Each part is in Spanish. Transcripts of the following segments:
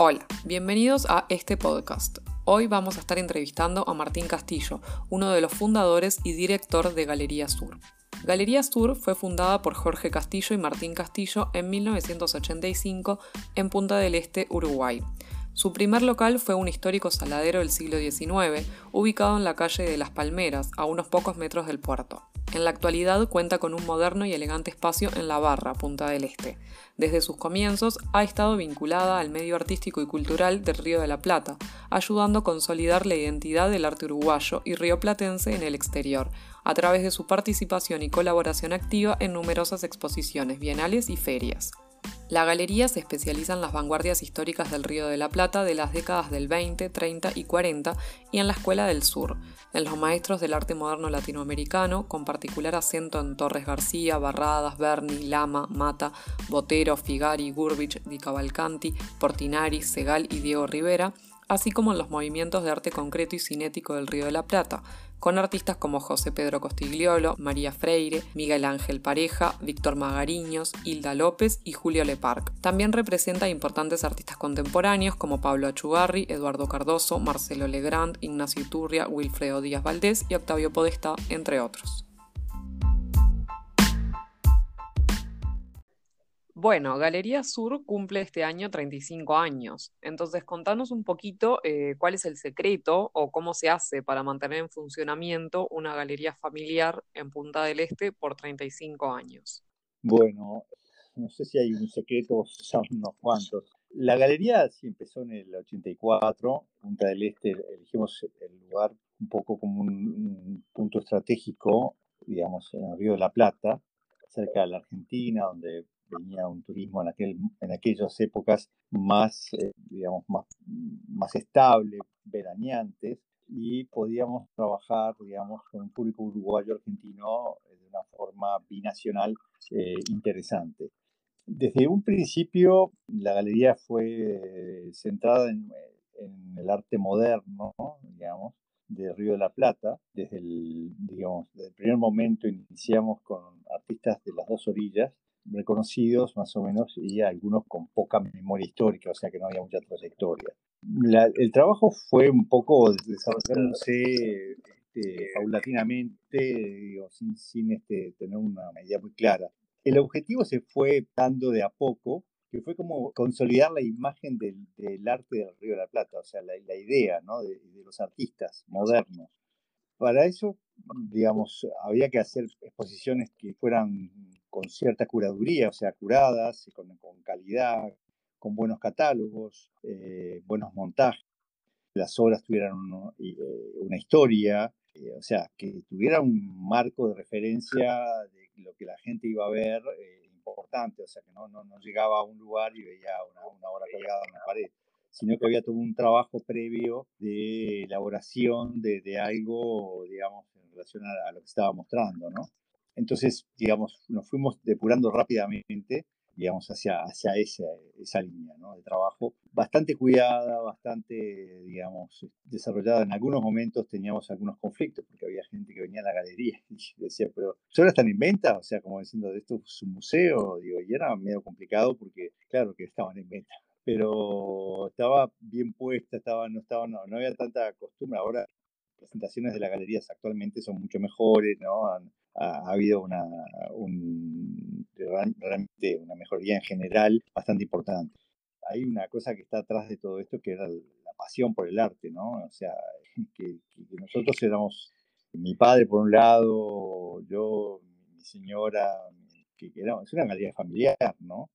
Hola, bienvenidos a este podcast. Hoy vamos a estar entrevistando a Martín Castillo, uno de los fundadores y director de Galería Sur. Galería Sur fue fundada por Jorge Castillo y Martín Castillo en 1985 en Punta del Este, Uruguay. Su primer local fue un histórico saladero del siglo XIX, ubicado en la calle de Las Palmeras, a unos pocos metros del puerto. En la actualidad cuenta con un moderno y elegante espacio en La Barra, Punta del Este. Desde sus comienzos ha estado vinculada al medio artístico y cultural del Río de la Plata, ayudando a consolidar la identidad del arte uruguayo y rioplatense en el exterior, a través de su participación y colaboración activa en numerosas exposiciones bienales y ferias. La galería se especializa en las vanguardias históricas del Río de la Plata de las décadas del 20, 30 y 40 y en la Escuela del Sur, en los maestros del arte moderno latinoamericano, con particular acento en Torres García, Barradas, Berni, Lama, Mata, Botero, Figari, Gurbich, Di Cavalcanti, Portinari, Segal y Diego Rivera, así como en los movimientos de arte concreto y cinético del Río de la Plata, con artistas como José Pedro Costigliolo, María Freire, Miguel Ángel Pareja, Víctor Magariños, Hilda López y Julio Leparc. También representa importantes artistas contemporáneos como Pablo Achugarri, Eduardo Cardoso, Marcelo Legrand, Ignacio Iturria, Wilfredo Díaz Valdés y Octavio Podestá, entre otros. Bueno, Galería Sur cumple este año 35 años. Entonces, contanos un poquito eh, cuál es el secreto o cómo se hace para mantener en funcionamiento una galería familiar en Punta del Este por 35 años. Bueno, no sé si hay un secreto, son unos cuantos. La galería sí empezó en el 84. Punta del Este elegimos el lugar un poco como un, un punto estratégico, digamos, en el Río de la Plata, cerca de la Argentina, donde venía un turismo en, aquel, en aquellas épocas más, eh, digamos, más, más estable, veraneantes, y podíamos trabajar, digamos, con un público uruguayo-argentino eh, de una forma binacional eh, interesante. Desde un principio, la galería fue centrada en, en el arte moderno, digamos, de Río de la Plata. Desde el, digamos, desde el primer momento iniciamos con artistas de las dos orillas, reconocidos más o menos y algunos con poca memoria histórica, o sea que no había mucha trayectoria. el trabajo fue un poco desarrollándose este, paulatinamente, digo, sin, sin este, tener una idea muy clara. El objetivo se fue dando de a poco, que fue como consolidar la imagen del, del arte del Río de la Plata, o sea, la, la idea ¿no? de, de los artistas modernos. Para eso, digamos, había que hacer exposiciones que fueran con cierta curaduría, o sea, curadas, con, con calidad, con buenos catálogos, eh, buenos montajes, las obras tuvieran eh, una historia, eh, o sea, que tuviera un marco de referencia de lo que la gente iba a ver importante, o sea, que no, no, no, llegaba a un lugar y veía una, una obra colgada en la pared sino que había todo un trabajo previo de elaboración de, de algo, digamos, en relación a, a, lo que estaba mostrando, ¿no? Entonces, digamos, nos fuimos depurando rápidamente, digamos, hacia, hacia esa, esa línea de trabajo, bastante cuidada, bastante, digamos, desarrollada. En algunos momentos teníamos algunos conflictos, porque había gente que venía a la galería y decía, pero ¿solo están en venta? O sea, como diciendo, esto es un museo, digo, y era medio complicado porque, claro, que estaban en venta pero estaba bien puesta, estaba, no, estaba, no, no había tanta costumbre. Ahora presentaciones de las galerías actualmente son mucho mejores, ¿no? ha, habido una, un, realmente una mejoría en general bastante importante. Hay una cosa que está atrás de todo esto que era la pasión por el arte, ¿no? O sea, que, que nosotros éramos, mi padre por un lado, yo, mi señora, que era, es una galería familiar, ¿no?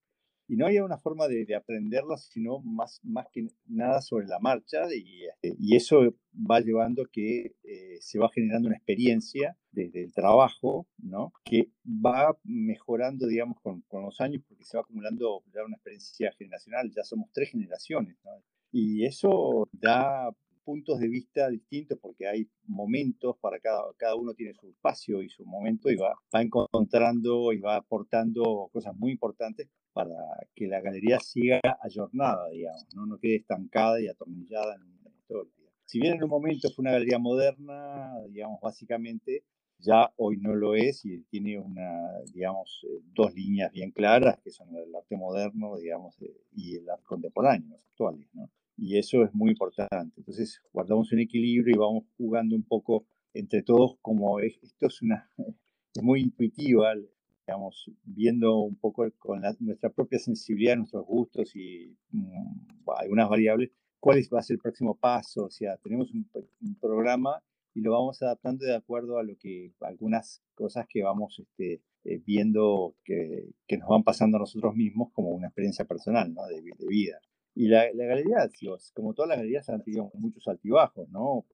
Y no había una forma de, de aprenderlas, sino más, más que nada sobre la marcha y, este, y eso va llevando que eh, se va generando una experiencia desde el trabajo, ¿no? Que va mejorando, digamos, con, con los años porque se va acumulando ya una experiencia generacional, ya somos tres generaciones, ¿no? Y eso da puntos de vista distintos porque hay momentos para cada, cada uno tiene su espacio y su momento y va, va encontrando y va aportando cosas muy importantes para que la galería siga ayornada, digamos, no, no quede estancada y atornillada en una historia. Si bien en un momento fue una galería moderna, digamos, básicamente ya hoy no lo es y tiene una, digamos, eh, dos líneas bien claras, que son el arte moderno, digamos, y el arte contemporáneo, los actuales, ¿no? Y eso es muy importante. Entonces, guardamos un equilibrio y vamos jugando un poco entre todos como esto es una, es muy intuitiva, digamos, viendo un poco con nuestra propia sensibilidad, nuestros gustos y mm, algunas variables, cuál va a ser el próximo paso. O sea, tenemos un, programa y lo vamos adaptando de acuerdo a lo que algunas cosas que vamos este, eh, viendo que, que, nos van pasando a nosotros mismos como una experiencia personal, ¿no? De vida. Y la, la galería, como todas las galerías, han tenido muchos altibajos, ¿no?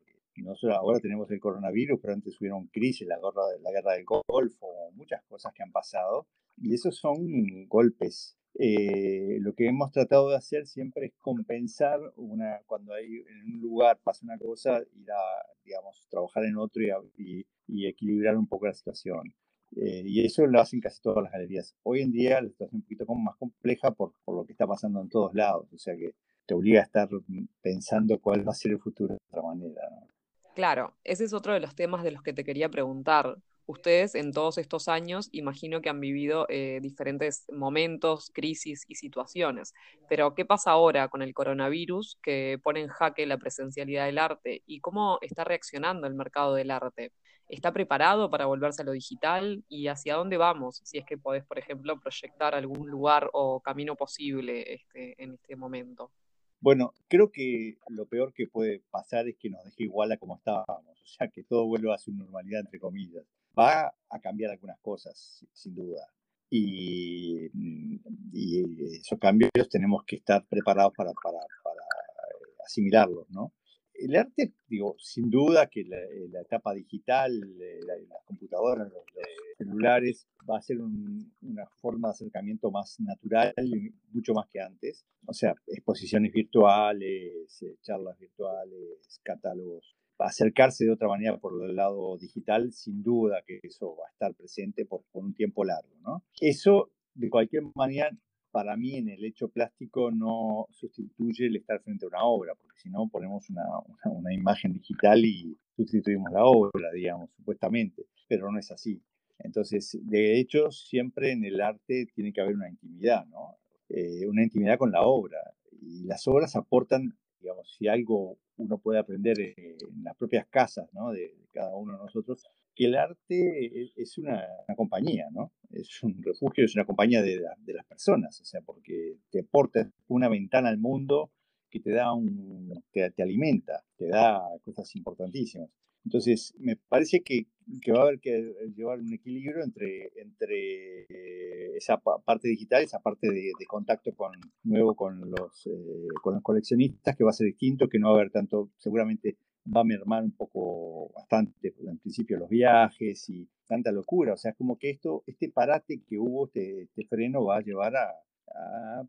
Nosotros ahora tenemos el coronavirus, pero antes hubieron crisis, la guerra, la guerra del Golfo, muchas cosas que han pasado. Y esos son golpes. Eh, lo que hemos tratado de hacer siempre es compensar una, cuando hay en un lugar pasa una cosa, ir a, digamos, trabajar en otro y, y, equilibrar un poco la situación. Eh, y eso lo hacen casi todas las galerías. Hoy en día la situación es un poquito más compleja por, por lo que está pasando en todos lados. O sea que te obliga a estar pensando cuál va a ser el futuro de otra manera. Claro, ese es otro de los temas de los que te quería preguntar. Ustedes en todos estos años imagino que han vivido eh, diferentes momentos, crisis y situaciones, pero ¿qué pasa ahora con el coronavirus que pone en jaque la presencialidad del arte y cómo está reaccionando el mercado del arte? ¿Está preparado para volverse a lo digital y hacia dónde vamos? Si es que podés, por ejemplo, proyectar algún lugar o camino posible este, en este momento. Bueno, creo que lo peor que puede pasar es que nos deje igual a como estábamos, o sea, que todo vuelva a su normalidad, entre comillas. Va a cambiar algunas cosas, sin duda. Y, mm, y esos cambios tenemos que estar preparados para, para, para asimilarlos, ¿no? el arte, digo, sin duda que la, eh, etapa digital, eh, las computadoras, los, celulares, va a ser una forma de acercamiento más natural, mucho más que antes. O sea, exposiciones virtuales, eh, charlas virtuales, catálogos. Acercarse de otra manera por el lado digital, sin duda que eso va a estar presente por, por un tiempo largo, ¿no? Eso, de cualquier manera, para mí en el hecho plástico no sustituye el estar frente a una obra, porque si no ponemos una, una, imagen digital y sustituimos la obra, digamos, supuestamente, pero no es así. Entonces, de hecho, siempre en el arte tiene que haber una intimidad, ¿no? Eh, una intimidad con la obra. Y las obras aportan, digamos, si algo uno puede aprender en las propias casas, ¿no? De, de cada uno de nosotros, que el arte es una, compañía, ¿no? Es un refugio, es una compañía de, las personas, o sea, porque te aporta una ventana al mundo que te da un, te, te alimenta, te da cosas importantísimas. Entonces, me parece que, que, va a haber que llevar un equilibrio entre, entre eh, esa parte digital, esa parte de, contacto con, nuevo con los, eh, con los coleccionistas, que va a ser distinto, que no va a haber tanto, seguramente va a mermar un poco bastante, en principio los viajes y tanta locura. O sea, como que esto, este parate que hubo, este, este freno va a llevar a,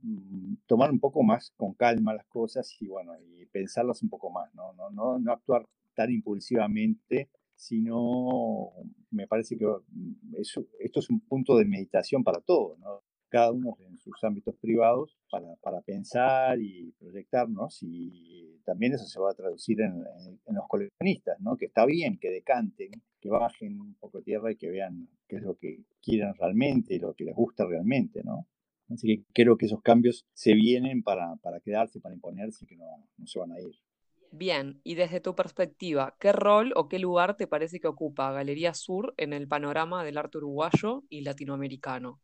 mm, tomar un poco más con calma las cosas y bueno, y pensarlas un poco más, ¿no? No, no, no actuar impulsivamente, sino me parece que mm, eso, esto es un punto de meditación para todos, ¿no? cada uno en sus ámbitos privados para, para, pensar y proyectarnos y también eso se va a traducir en, en, los coleccionistas, ¿no? que está bien que decanten, que bajen un poco tierra y que vean qué es lo que quieren realmente y lo que les gusta realmente. ¿no? Así que creo que esos cambios se vienen para, para quedarse, para imponerse y que no, no se van a ir. Bien, y desde tu perspectiva, ¿qué rol o qué lugar te parece que ocupa Galería Sur en el panorama del arte uruguayo y latinoamericano?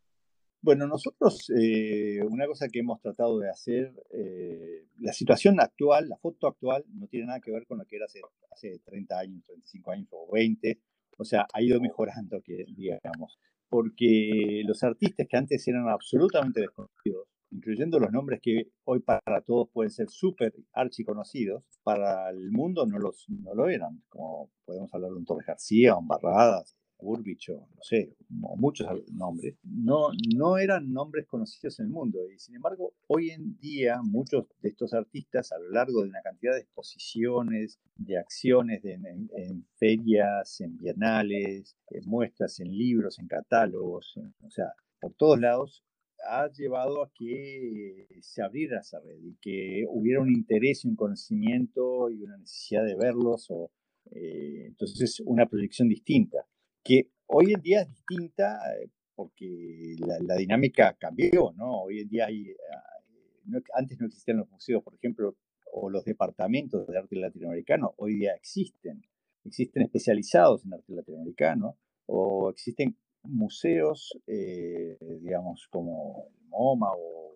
Bueno, nosotros eh, una cosa que hemos tratado de hacer, eh, la situación actual, la foto actual, no tiene nada que ver con lo que era hace, hace 30 años, 35 años o 20. O sea, ha ido mejorando, digamos, porque los artistas que antes eran absolutamente desconocidos, incluyendo los nombres que hoy para todos pueden ser súper archiconocidos, para el mundo no, los, no lo eran, como podemos hablar de un Torres García, un Barradas, Burbich no sé, muchos nombres, no, no eran nombres conocidos en el mundo. Y sin embargo, hoy en día muchos de estos artistas, a lo largo de una cantidad de exposiciones, de acciones en, ferias, en bienales, en muestras, en libros, en catálogos, o sea, por todos lados, ha llevado a que se abriera esa red y que hubiera un interés y un conocimiento y una necesidad de verlos o eh, entonces una proyección distinta que hoy en día es distinta eh, porque la, dinámica cambió, ¿no? Hoy en día hay, ah, antes no existían los museos, por ejemplo, o los departamentos de arte latinoamericano, hoy día existen. Existen especializados en arte latinoamericano o existen museos, eh, digamos, como el MoMA o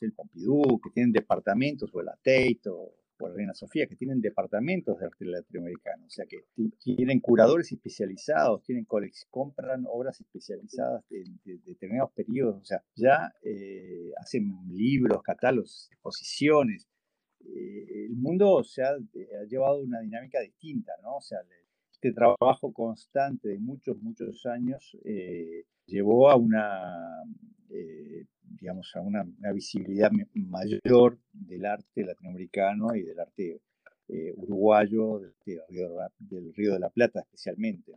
el Pompidou, que tienen departamentos, o el Tate o, la Reina Sofía, que tienen departamentos de arte latinoamericano, o sea que tienen curadores especializados, tienen compran obras especializadas de, determinados periodos, o sea, ya eh, hacen libros, catálogos, exposiciones. Eh, el mundo se ha, ha, llevado una dinámica distinta, ¿no? O sea, este trabajo constante de muchos, muchos años eh, llevó a una, eh, digamos, a una, visibilidad mayor del arte latinoamericano y del arte eh, uruguayo, del, río de la Plata especialmente.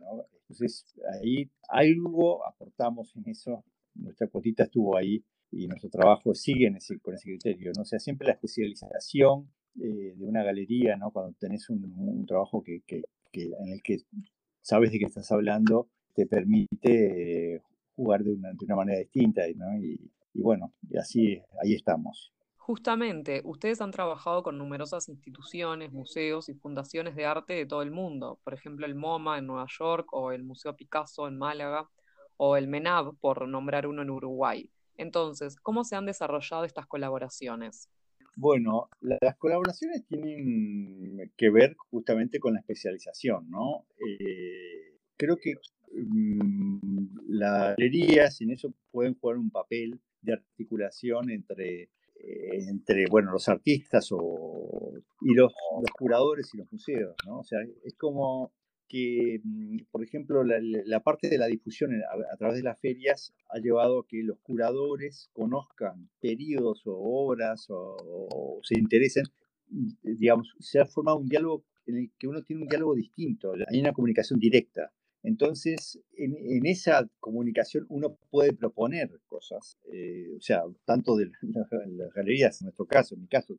Entonces, ahí algo aportamos en eso, nuestra cuotita estuvo ahí y nuestro trabajo sigue en ese, con ese criterio. ¿no? O sea, siempre la especialización de una galería, ¿no? cuando tenés un, trabajo que, en el que sabes de qué estás hablando, te permite jugar de una, de una manera distinta, ¿no? Y, bueno, y así, ahí estamos. Justamente, ustedes han trabajado con numerosas instituciones, museos y fundaciones de arte de todo el mundo, por ejemplo el MoMA en Nueva York o el Museo Picasso en Málaga o el MENAB, por nombrar uno en Uruguay. Entonces, ¿cómo se han desarrollado estas colaboraciones? Bueno, las colaboraciones tienen que ver justamente con la especialización, ¿no? Eh, creo que mm, las galerías en eso pueden jugar un papel de articulación entre, eh, entre bueno, los artistas o, y los, los, curadores y los museos, ¿no? O sea, es como que, mm, por ejemplo, la, parte de la difusión a, través de las ferias ha llevado a que los curadores conozcan periodos o obras o, se interesen, mm, digamos, se ha formado un diálogo en el que uno tiene un diálogo distinto, hay una comunicación directa. Entonces, en, esa comunicación uno puede proponer cosas, eh, o sea, tanto de las, galerías, en nuestro caso, en mi caso en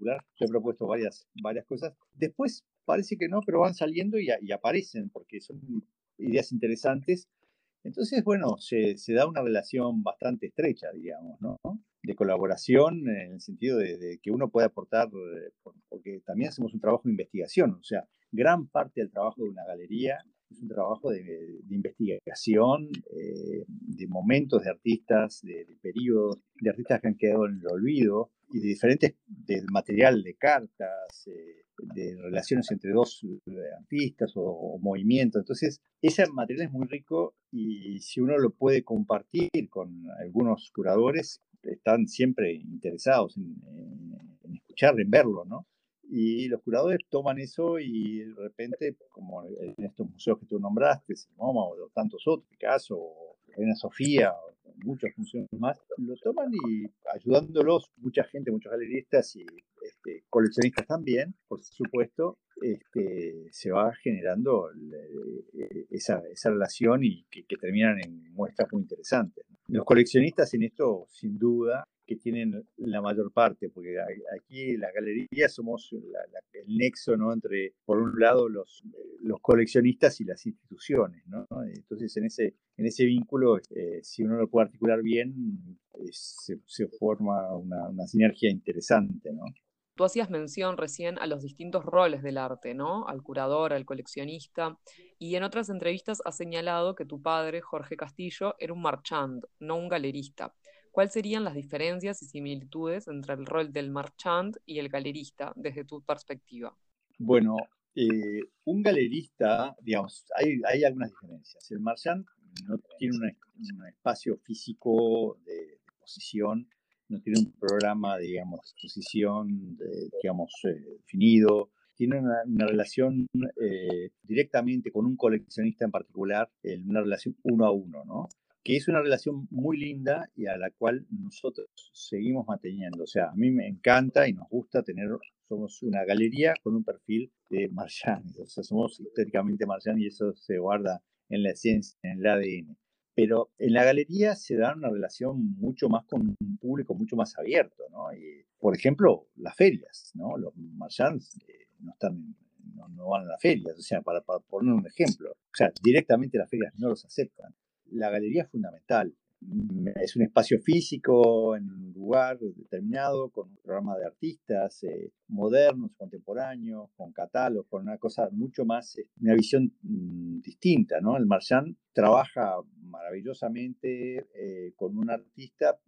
yo he propuesto varias, varias cosas. Después parece que no, pero van saliendo y, aparecen porque son ideas interesantes. Entonces, bueno, se, da una relación bastante estrecha, digamos, ¿no? De colaboración en el sentido de, que uno puede aportar, eh, porque también hacemos un trabajo de investigación, o sea, gran parte del trabajo de una galería es un trabajo de, investigación, eh, de momentos de artistas, de, periodos, de artistas que han quedado en el olvido y de diferentes, del material de cartas, eh, de relaciones entre dos eh, artistas o, movimientos. Entonces, ese material es muy rico y si uno lo puede compartir con algunos curadores, están siempre interesados en, en escuchar, en verlo, ¿no? Y los curadores toman eso y de repente, como en estos museos que tú nombraste, el MoMA o tantos otros, Picasso, o Reina Sofía, muchos museos más, lo toman y ayudándolos, mucha gente, muchos galeristas y este, coleccionistas también, por supuesto, este, se va generando eh, esa, esa, relación y que, terminan en muestras muy interesantes. Los coleccionistas en esto, sin duda, que tienen la mayor parte, porque aquí las galerías somos el nexo ¿no? entre, por un lado, los, los coleccionistas y las instituciones. ¿no? Entonces, en ese, en ese vínculo, eh, si uno lo puede articular bien, se, se, forma una, una sinergia interesante. ¿no? Tú hacías mención recién a los distintos roles del arte, ¿no? Al curador, al coleccionista, y en otras entrevistas has señalado que tu padre, Jorge Castillo, era un marchand, no un galerista. ¿Cuáles serían las diferencias y similitudes entre el rol del marchand y el galerista desde tu perspectiva? Bueno, eh, un galerista, digamos, hay, algunas diferencias. El marchand no tiene un, espacio físico de, exposición, no tiene un programa, digamos, de exposición, digamos, eh, definido, tiene una, relación eh, directamente con un coleccionista en particular, una relación uno a uno, ¿no? Que es una relación muy linda y a la cual nosotros seguimos manteniendo. O sea, a mí me encanta y nos gusta tener, somos una galería con un perfil de Marchand, o sea, somos históricamente Marchand y eso se guarda en la esencia, en el ADN. Pero en la galería se da una relación mucho más con un público mucho más abierto, ¿no? Y, por ejemplo, las ferias, ¿no? Los Marchands eh, no están en no, van a las ferias, o sea, para, para, poner un ejemplo. O sea, directamente las ferias no los aceptan. La galería es fundamental. Mm, es un espacio físico en un lugar determinado, con un programa de artistas eh, modernos, contemporáneos, con catálogos, con una cosa mucho más, eh, una visión mm, distinta, ¿no? El Marchand trabaja maravillosamente eh, con un artista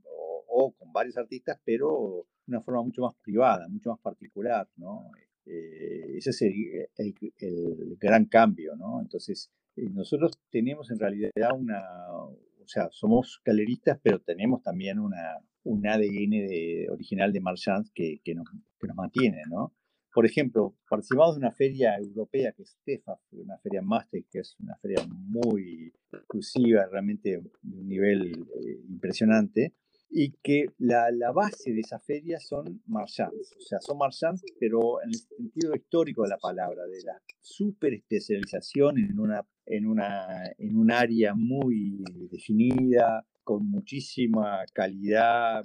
o, con varios artistas, pero de una forma mucho más privada, mucho más particular, ¿no? Ese es el, el, gran cambio, ¿no? Entonces, nosotros tenemos en realidad una, o sea, somos galeristas, pero tenemos también una, un ADN de, original de Marchand que, que, nos, que nos mantiene, ¿no? Por ejemplo, participamos de una feria europea que es TEFA, una feria Maastricht, que es una feria muy exclusiva, realmente de un nivel eh, impresionante, y que la, la, base de esa feria son marchands, o sea, son marchands, pero en el sentido histórico de la palabra, de la super especialización en una en, una, en un área muy definida, con muchísima calidad,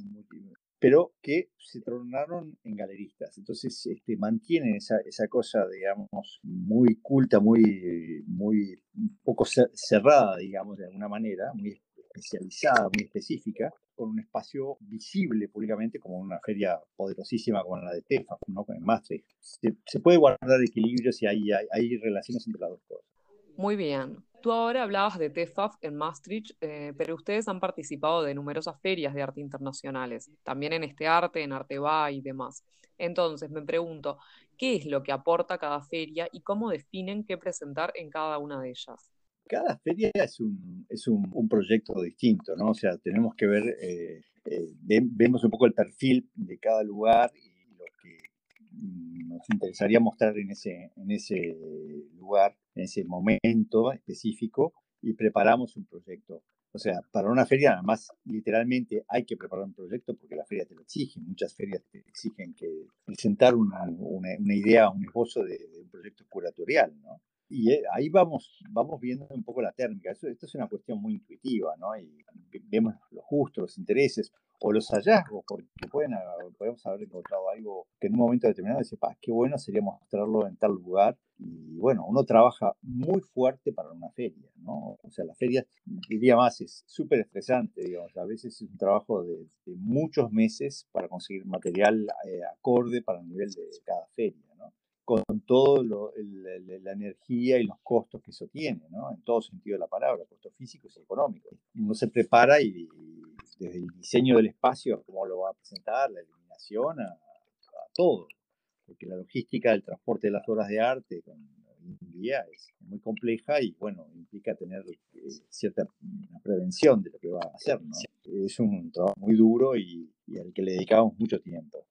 pero que se tornaron en galeristas. Entonces este, mantienen esa, esa cosa, digamos, muy culta, muy, muy poco cerrada, digamos, de alguna manera, muy especializada, muy específica, con un espacio visible públicamente como una feria poderosísima como la de TEFA, ¿no? con el Maastricht. Se, puede guardar equilibrios y hay, hay, hay relaciones entre las dos cosas. Muy bien. Tú ahora hablabas de TEFAF en Maastricht, eh, pero ustedes han participado de numerosas ferias de arte internacionales, también en este arte, en Arteba y demás. Entonces, me pregunto, ¿qué es lo que aporta cada feria y cómo definen qué presentar en cada una de ellas? Cada feria es un, es un, proyecto distinto, ¿no? O sea, tenemos que ver, eh, eh, vemos un poco el perfil de cada lugar y lo que nos interesaría mostrar en ese, en ese lugar en ese momento específico y preparamos un proyecto. O sea, para una feria, además, literalmente hay que preparar un proyecto porque la feria te lo exige. Muchas ferias te exigen que presentar una, una, idea, un esbozo de, un proyecto curatorial, ¿no? Y eh, ahí vamos, vamos viendo un poco la térmica. Esto, esto es una cuestión muy intuitiva, ¿no? Y vemos los gustos, los intereses o los hallazgos, porque pueden, podemos haber encontrado algo que en un momento determinado dice, qué bueno sería mostrarlo en tal lugar. Y bueno, uno trabaja muy fuerte para una feria, ¿no? O sea, la feria, diría más, es súper estresante, digamos. A veces es un trabajo de, muchos meses para conseguir material eh, acorde para el nivel de cada feria, ¿no? Con toda la energía y los costos que eso tiene, ¿no? en todo sentido de la palabra, costos físicos y económicos. Uno se prepara y, desde el diseño del espacio, cómo lo va a presentar, la iluminación, a, todo. Porque la logística del transporte de las obras de arte con, día es muy compleja y, bueno, implica tener eh, cierta prevención de lo que va a hacer. ¿no? Es un trabajo muy duro y al que le dedicamos mucho tiempo.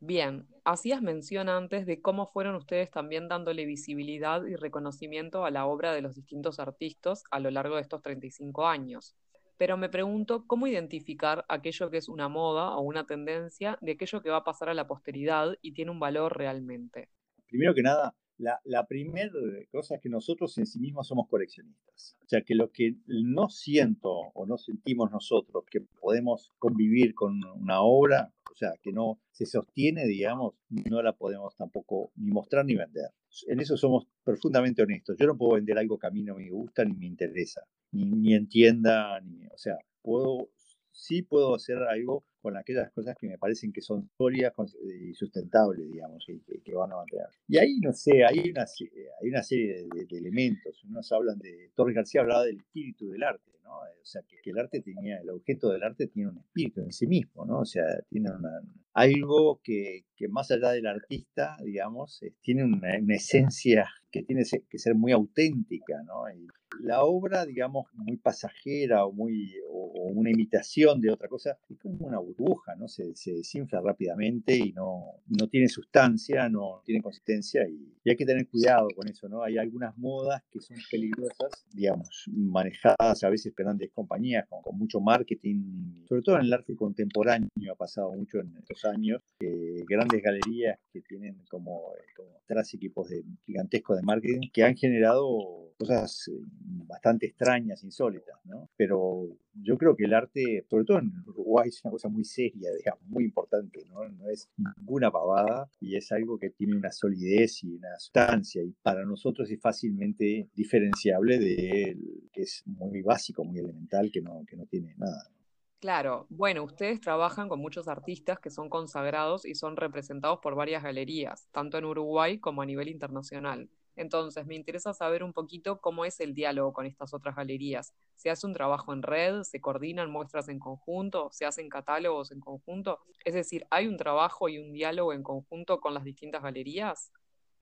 Bien, hacías mención antes de cómo fueron ustedes también dándole visibilidad y reconocimiento a la obra de los distintos artistas a lo largo de estos 35 años. Pero me pregunto cómo identificar aquello que es una moda o una tendencia de aquello que va a pasar a la posteridad y tiene un valor realmente. Primero que nada, la, la primera cosa es que nosotros en sí mismos somos coleccionistas. O sea, que lo que no siento o no sentimos nosotros, que podemos convivir con una obra, o sea, que no se sostiene, digamos, no la podemos tampoco ni mostrar ni vender. En eso somos profundamente honestos. Yo no puedo vender algo que a mí no me gusta ni me interesa, ni, ni entienda, ni, o sea, puedo, sí puedo hacer algo con aquellas cosas que me parecen que son sólidas y sustentables, digamos, y que, van a mantener. Y ahí, no sé, hay una, hay una serie de, elementos. Unos hablan de, Torres García hablaba del espíritu del arte, ¿no? O sea, que, el arte tenía, el objeto del arte tiene un espíritu en sí mismo, ¿no? O sea, tiene una, algo que, que más allá del artista, digamos, tiene una, una esencia que tiene que ser muy auténtica, ¿no? Y la obra, digamos, muy pasajera o, muy, o, una imitación de otra cosa, es como una burbuja, ¿no? Se, se desinfla rápidamente y no, no tiene sustancia, no tiene consistencia y, hay que tener cuidado con eso, ¿no? Hay algunas modas que son peligrosas, digamos, manejadas a veces por grandes compañías con, mucho marketing, sobre todo en el arte contemporáneo ha pasado mucho en estos años, grandes galerías que tienen como, como equipos de, gigantescos de marketing que han generado cosas eh, bastante extrañas, insólitas, ¿no? Pero yo creo que el arte, sobre todo en Uruguay, es una cosa muy seria, digamos, muy importante, ¿no? No es ninguna pavada y es algo que tiene una solidez y una sustancia y para nosotros es fácilmente diferenciable de que es muy básico, muy elemental, que no, que no tiene nada. Claro, bueno, ustedes trabajan con muchos artistas que son consagrados y son representados por varias galerías, tanto en Uruguay como a nivel internacional. Entonces, me interesa saber un poquito cómo es el diálogo con estas otras galerías. ¿Se hace un trabajo en red? ¿Se coordinan muestras en conjunto? ¿Se hacen catálogos en conjunto? Es decir, ¿hay un trabajo y un diálogo en conjunto con las distintas galerías?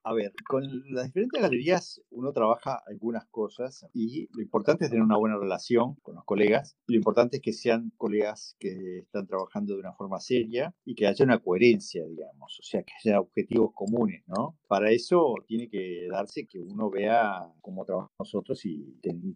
A ver, con las diferentes galerías uno trabaja algunas cosas y lo importante es tener una buena relación con los colegas. Lo importante es que sean colegas que están trabajando de una forma seria y que haya una coherencia, digamos, o sea, que haya objetivos comunes, ¿no? Para eso tiene que darse que uno vea cómo trabajamos nosotros y,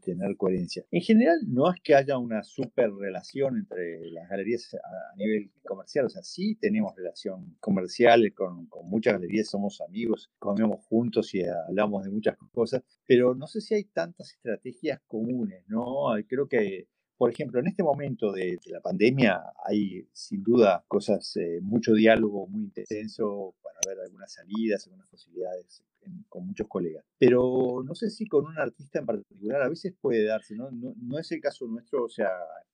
tener coherencia. En general, no es que haya una super relación entre las galerías a, nivel comercial, o sea, sí tenemos relación comercial con, con muchas galerías, somos amigos, con juntos y hablamos de muchas cosas, pero no sé si hay tantas estrategias comunes, ¿no? Creo que, por ejemplo, en este momento de, la pandemia hay sin duda cosas, eh, mucho diálogo muy intenso para ver algunas salidas, algunas posibilidades con muchos colegas. Pero no sé si con un artista en particular a veces puede darse, ¿no? No, no es el caso nuestro, o sea,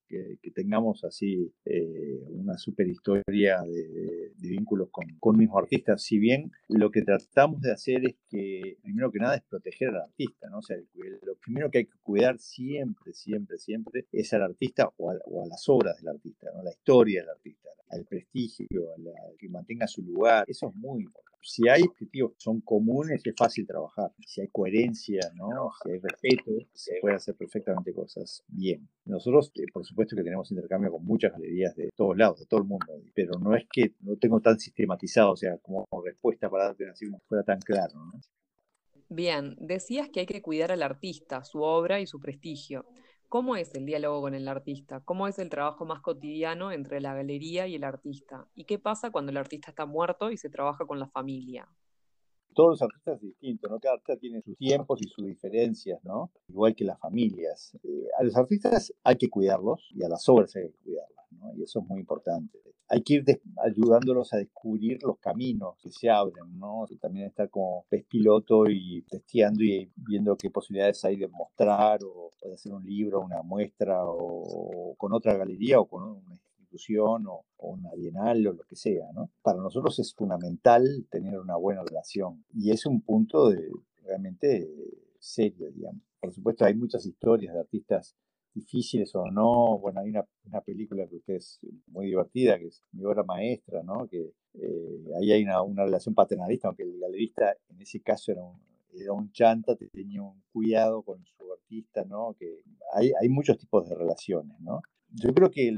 que, tengamos así eh, una super historia de, vínculos con, con mismos artistas. Si bien lo que tratamos de hacer es que, primero que nada, es proteger al artista, ¿no? O sea, lo primero que hay que cuidar siempre, siempre, siempre es al artista o a, las obras del artista, ¿no? La historia del artista, al prestigio, a que mantenga su lugar. Eso es muy importante si hay objetivos que son comunes, es fácil trabajar. Si hay coherencia, ¿no? si hay respeto, se puede hacer perfectamente cosas bien. Nosotros, eh, por supuesto que tenemos intercambio con muchas galerías de todos lados, de todo el mundo, pero no es que no tengo tan sistematizado, o sea, como respuesta para darte así como fuera tan claro. ¿no? Bien, decías que hay que cuidar al artista, su obra y su prestigio. ¿Cómo es el diálogo con el artista? ¿Cómo es el trabajo más cotidiano entre la galería y el artista? ¿Y qué pasa cuando el artista está muerto y se trabaja con la familia? Todos los artistas son distintos, ¿no? Cada artista tiene sus tiempos y sus diferencias, ¿no? Igual que las familias. Eh, a los artistas hay que cuidarlos y a las obras hay que cuidarlas, ¿no? Y eso es muy importante hay que ir ayudándolos a descubrir los caminos que se abren, ¿no? también estar como pez piloto y testeando y viendo qué posibilidades hay de mostrar o, de hacer un libro, una muestra o, con otra galería o con una institución o, una bienal o lo que sea, ¿no? Para nosotros es fundamental tener una buena relación y es un punto de, realmente serio, digamos. Por supuesto, hay muchas historias de artistas difíciles o no. Bueno, hay una, una, película que es muy divertida, que es mi obra maestra, ¿no? Que eh, ahí hay una, una, relación paternalista, aunque el galerista en ese caso era un, era un chanta, tenía un cuidado con su artista, ¿no? Que hay, hay muchos tipos de relaciones, ¿no? Yo creo que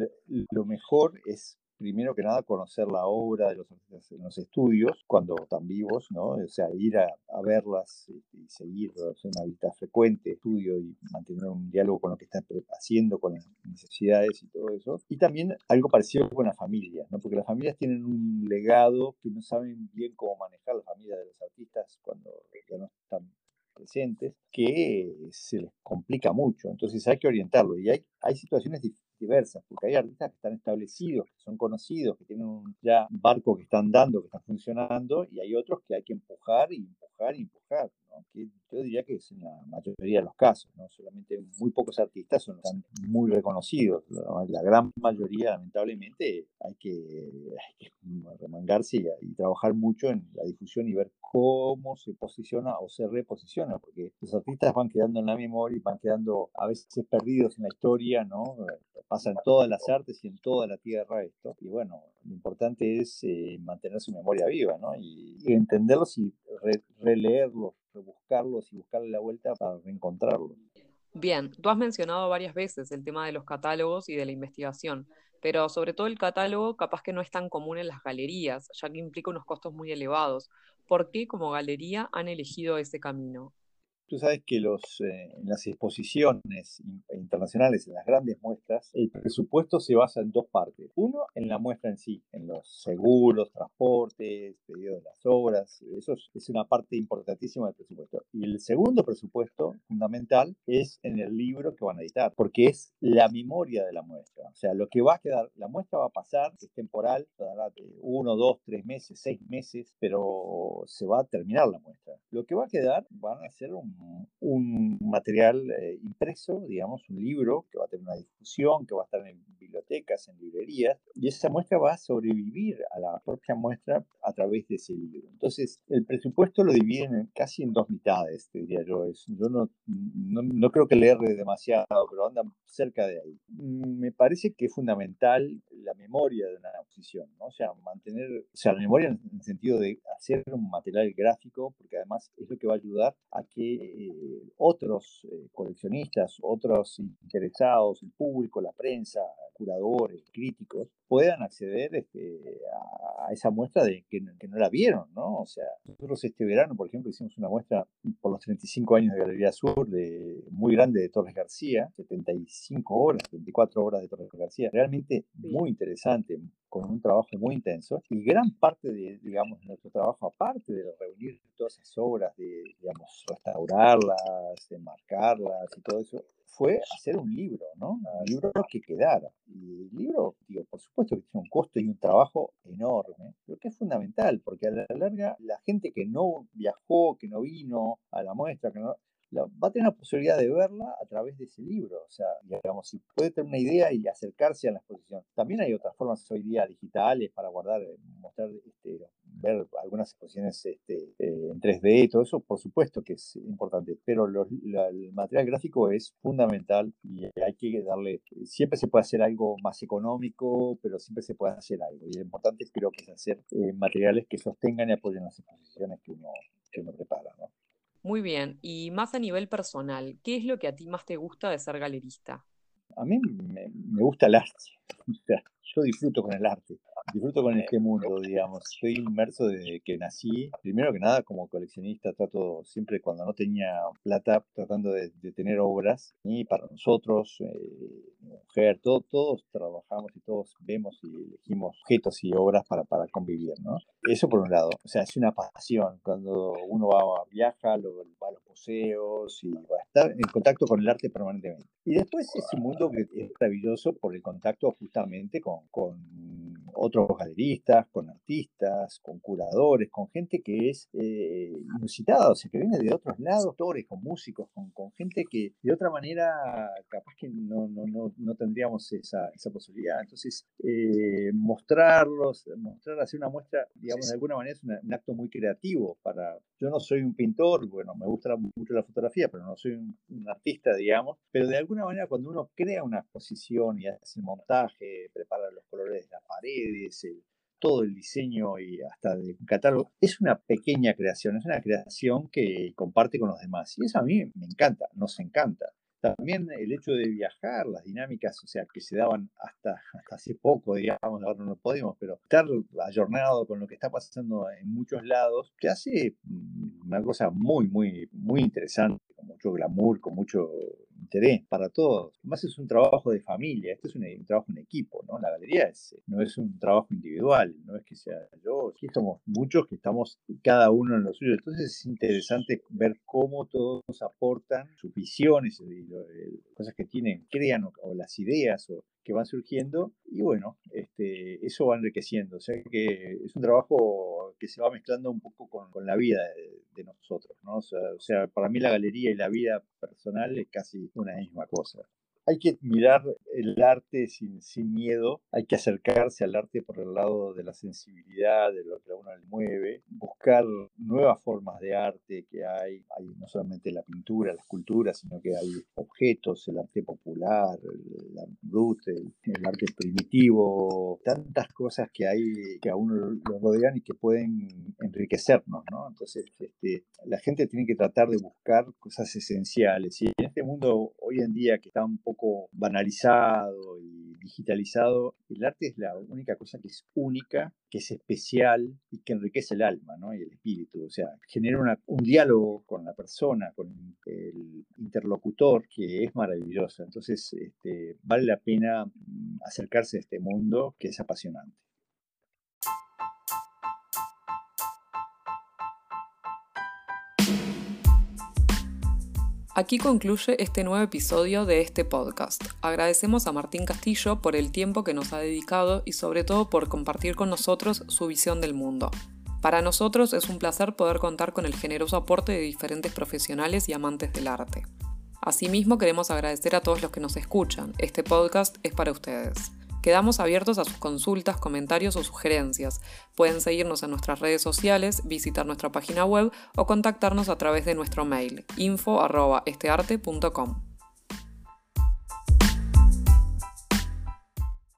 lo mejor es primero que nada conocer la obra de los artistas en los estudios cuando están vivos, ¿no? O sea, ir a, verlas y, seguir, hacer una visita frecuente, estudio y mantener un diálogo con lo que están haciendo, con las necesidades y todo eso. Y también algo parecido con las familias, ¿no? Porque las familias tienen un legado que no saben bien cómo manejar las familias de los artistas cuando ya no están presentes, que se les complica mucho. Entonces hay que orientarlo. Y hay, hay situaciones diversas, porque hay artistas que están establecidos, que son conocidos, que tienen un ya barco que están dando, que están funcionando, y hay otros que hay que empujar y empujar y empujar yo diría que es en la mayoría de los casos, ¿no? solamente muy pocos artistas son muy reconocidos, la, gran mayoría lamentablemente hay que, remangarse y, trabajar mucho en la difusión y ver cómo se posiciona o se reposiciona, porque los artistas van quedando en la memoria y van quedando a veces perdidos en la historia, ¿no? Pasan en todas las artes y en toda la tierra esto, y bueno, lo importante es eh, mantener su memoria viva, ¿no? Y, entenderlos y releerlos buscarlos y buscarle la vuelta para reencontrarlos. Bien, tú has mencionado varias veces el tema de los catálogos y de la investigación, pero sobre todo el catálogo capaz que no es tan común en las galerías, ya que implica unos costos muy elevados. ¿Por qué como galería han elegido ese camino? Tú sabes que los, eh, en las exposiciones internacionales, en las grandes muestras, el presupuesto se basa en dos partes. Uno, en la muestra en sí, en los seguros, transportes, pedidos de las obras. Eso es, una parte importantísima del presupuesto. Y el segundo presupuesto fundamental es en el libro que van a editar, porque es la memoria de la muestra. O sea, lo que va a quedar, la muestra va a pasar, es temporal, tardará uno, dos, tres meses, seis meses, pero se va a terminar la muestra. Lo que va a quedar van a ser un un, material eh, impreso, digamos, un libro que va a tener una difusión, que va a estar en bibliotecas, en librerías, y esa muestra va a sobrevivir a la propia muestra a través de ese libro. Entonces, el presupuesto lo dividen casi en dos mitades, te diría yo. yo no, no, creo que leer demasiado, pero anda cerca de ahí. Mm, me parece que es fundamental la memoria de una exposición, ¿no? O sea, mantener, o sea, la memoria en el sentido de hacer un material gráfico, porque además es lo que va a ayudar a que eh, otros eh, coleccionistas, otros interesados, el público, la prensa, curadores, críticos, puedan acceder este, a, esa muestra de que, no la vieron, ¿no? O sea, nosotros este verano, por ejemplo, hicimos una muestra por los 35 años de Galería Sur, de, muy grande de Torres García, 75 horas, 24 horas de Torres García, realmente muy interesante, con un trabajo muy intenso y gran parte de, digamos, nuestro trabajo, aparte de reunir todas esas obras, de, digamos, restaurarlas, enmarcarlas y todo eso, fue hacer un libro, ¿no? Un libro que quedara. Y el libro, digo, por supuesto que tiene un costo y un trabajo enorme, pero que es fundamental, porque a la larga la gente que no viajó, que no vino a la muestra, que no, va a tener la posibilidad de verla a través de ese libro. O sea, digamos, si puede tener una idea y acercarse a la exposición. También hay otras formas hoy día digitales para guardar, eh, mostrar, este, ver algunas exposiciones este, eh, en 3D y todo eso, por supuesto que es importante, pero el material gráfico es fundamental y hay que darle, siempre se puede hacer algo más económico, pero siempre se puede hacer algo. Y lo importante creo que es hacer eh, materiales que sostengan y apoyen las exposiciones que uno, que uno prepara. ¿no? Muy bien, y más a nivel personal, ¿qué es lo que a ti más te gusta de ser galerista? A mí me, me gusta el arte. yo disfruto con el arte, disfruto con este mundo, digamos. Estoy inmerso desde que nací. Primero que nada, como coleccionista, trato siempre cuando no tenía plata, tratando de, tener obras. Y para nosotros, eh, mujer, todos trabajamos y todos vemos y elegimos objetos y obras para, para convivir, ¿no? Eso por un lado. O sea, es una pasión. Cuando uno va, viaja, lo, va a los museos y va a estar en contacto con el arte permanentemente. Y después es un mundo que es maravilloso por el contacto justamente con con, otros galeristas, con artistas, con curadores, con gente que es eh, inusitada, o sea, que viene de otros lados, actores, con músicos, con, con, gente que de otra manera capaz que no, no, no, no tendríamos esa, esa, posibilidad. Entonces, eh, mostrarlos, mostrar, hacer una muestra, digamos, de alguna manera es un acto muy creativo para... Yo no soy un pintor, bueno, me gusta mucho la fotografía, pero no soy un, un artista, digamos, pero de alguna manera cuando uno crea una exposición y hace el montaje, prepara los colores de las paredes, todo el diseño y hasta de catálogo, es una pequeña creación, es una creación que comparte con los demás. Y eso a mí me encanta, nos encanta. También el hecho de viajar, las dinámicas, o sea, que se daban hasta, hasta hace poco, digamos, ahora no podemos, pero estar ayornado con lo que está pasando en muchos lados, te hace mm, una cosa muy, muy, muy interesante, con mucho glamour, con mucho interés para todos. Además es un trabajo de familia, esto es un, trabajo en equipo, ¿no? La galería es, no es un trabajo individual, no es que sea yo, aquí somos muchos que estamos cada uno en lo suyo. Entonces es interesante ver cómo todos aportan sus visiones y eh, cosas que tienen, crean o, las ideas o que van surgiendo y bueno, este, eso va enriqueciendo. O sea que es un trabajo que se va mezclando un poco con, con la vida de, nosotros, ¿no? o sea, para mí la galería y la vida personal es casi una misma cosa hay que mirar el arte sin, sin, miedo, hay que acercarse al arte por el lado de la sensibilidad, de lo que a uno le mueve, buscar nuevas formas de arte que hay, hay no solamente la pintura, la escultura, sino que hay objetos, el arte popular, el, brut, el, arte primitivo, tantas cosas que hay que a uno lo rodean y que pueden enriquecernos, ¿no? Entonces, este, la gente tiene que tratar de buscar cosas esenciales y en este mundo hoy en día que está un poco banalizado y digitalizado, el arte es la única cosa que es única, que es especial y que enriquece el alma ¿no? y el espíritu. O sea, genera un diálogo con la persona, con el interlocutor, que es maravilloso. Entonces, este, vale la pena acercarse a este mundo que es apasionante. Aquí concluye este nuevo episodio de este podcast. Agradecemos a Martín Castillo por el tiempo que nos ha dedicado y sobre todo por compartir con nosotros su visión del mundo. Para nosotros es un placer poder contar con el generoso aporte de diferentes profesionales y amantes del arte. Asimismo queremos agradecer a todos los que nos escuchan. Este podcast es para ustedes. Quedamos abiertos a sus consultas, comentarios o sugerencias. Pueden seguirnos en nuestras redes sociales, visitar nuestra página web o contactarnos a través de nuestro mail info.estearte.com.